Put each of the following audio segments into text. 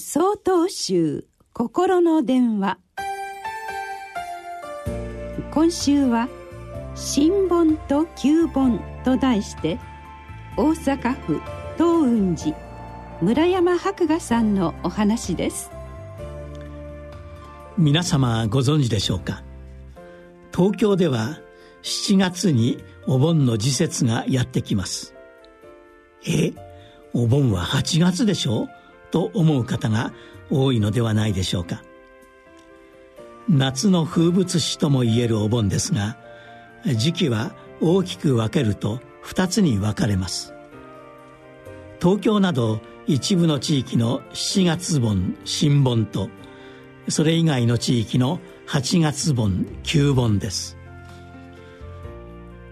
総統集心の電話。今週は「新本と旧本」と題して大阪府東雲寺村山博雅さんのお話です。皆様ご存知でしょうか？東京では7月にお盆の時節がやってきます。えお盆は8月でしょう？と思う方が多いのではないでしょうか。夏の風物詩ともいえるお盆ですが時期は大きく分けると2つに分かれます。東京など一部の地域の7月盆新盆とそれ以外の地域の8月盆旧盆です。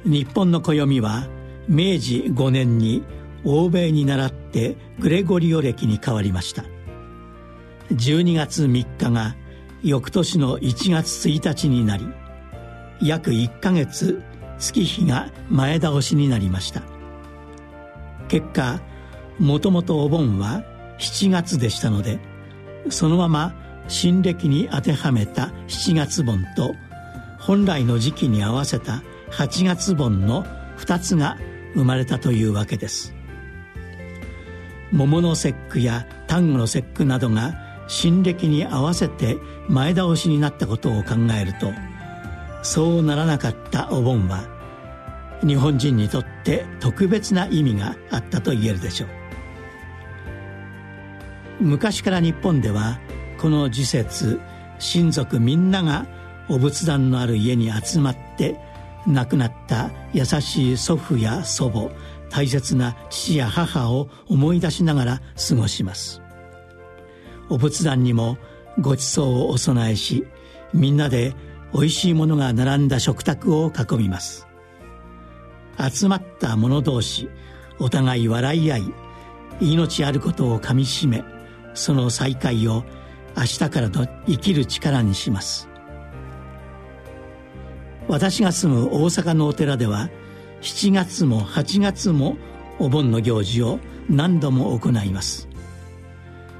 日本の暦は明治5年に欧米に倣ってグレゴリオ暦に変わりました。12月3日が翌年の1月1日になり約1ヶ月月日が前倒しになりました。結果もともとお盆は7月でしたのでそのまま新暦に当てはめた7月盆と本来の時期に合わせた8月盆の2つが生まれたというわけです。桃の節句や端午の節句などが新暦に合わせて前倒しになったことを考えるとそうならなかったお盆は日本人にとって特別な意味があったと言えるでしょう。昔から日本ではこの時節親族みんながお仏壇のある家に集まって亡くなった優しい祖父や祖母大切な父や母を思い出しながら過ごします。お仏壇にもごちそうをお供えしみんなでおいしいものが並んだ食卓を囲みます。集まった者同士お互い笑い合い命あることをかみしめその再会を明日からの生きる力にします。私が住む大阪のお寺では7月も8月もお盆の行事を何度も行います。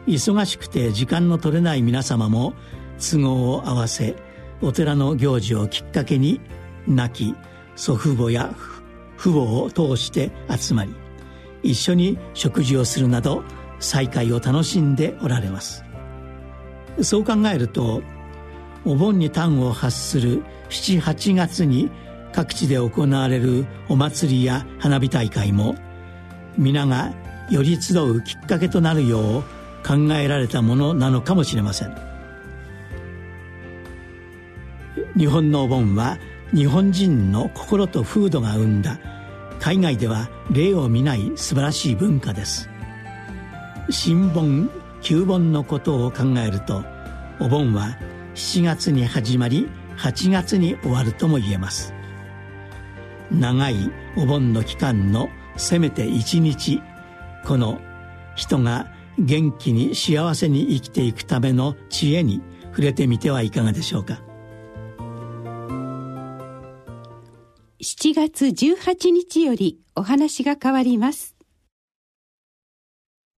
忙しくて時間の取れない皆様も都合を合わせお寺の行事をきっかけに亡き祖父母や父母を通して集まり一緒に食事をするなど再会を楽しんでおられます。そう考えるとお盆に端を発する78月に各地で行われるお祭りや花火大会も皆がより集うきっかけとなるよう考えられたものなのかもしれません。日本のお盆は日本人の心と風土が生んだ海外では例を見ない素晴らしい文化です。新盆旧盆のことを考えるとお盆は7月に始まり8月に終わるとも言えます。長いお盆の期間のせめて一日この人が元気に幸せに生きていくための知恵に触れてみてはいかがでしょうか。7月18日よりお話が変わります。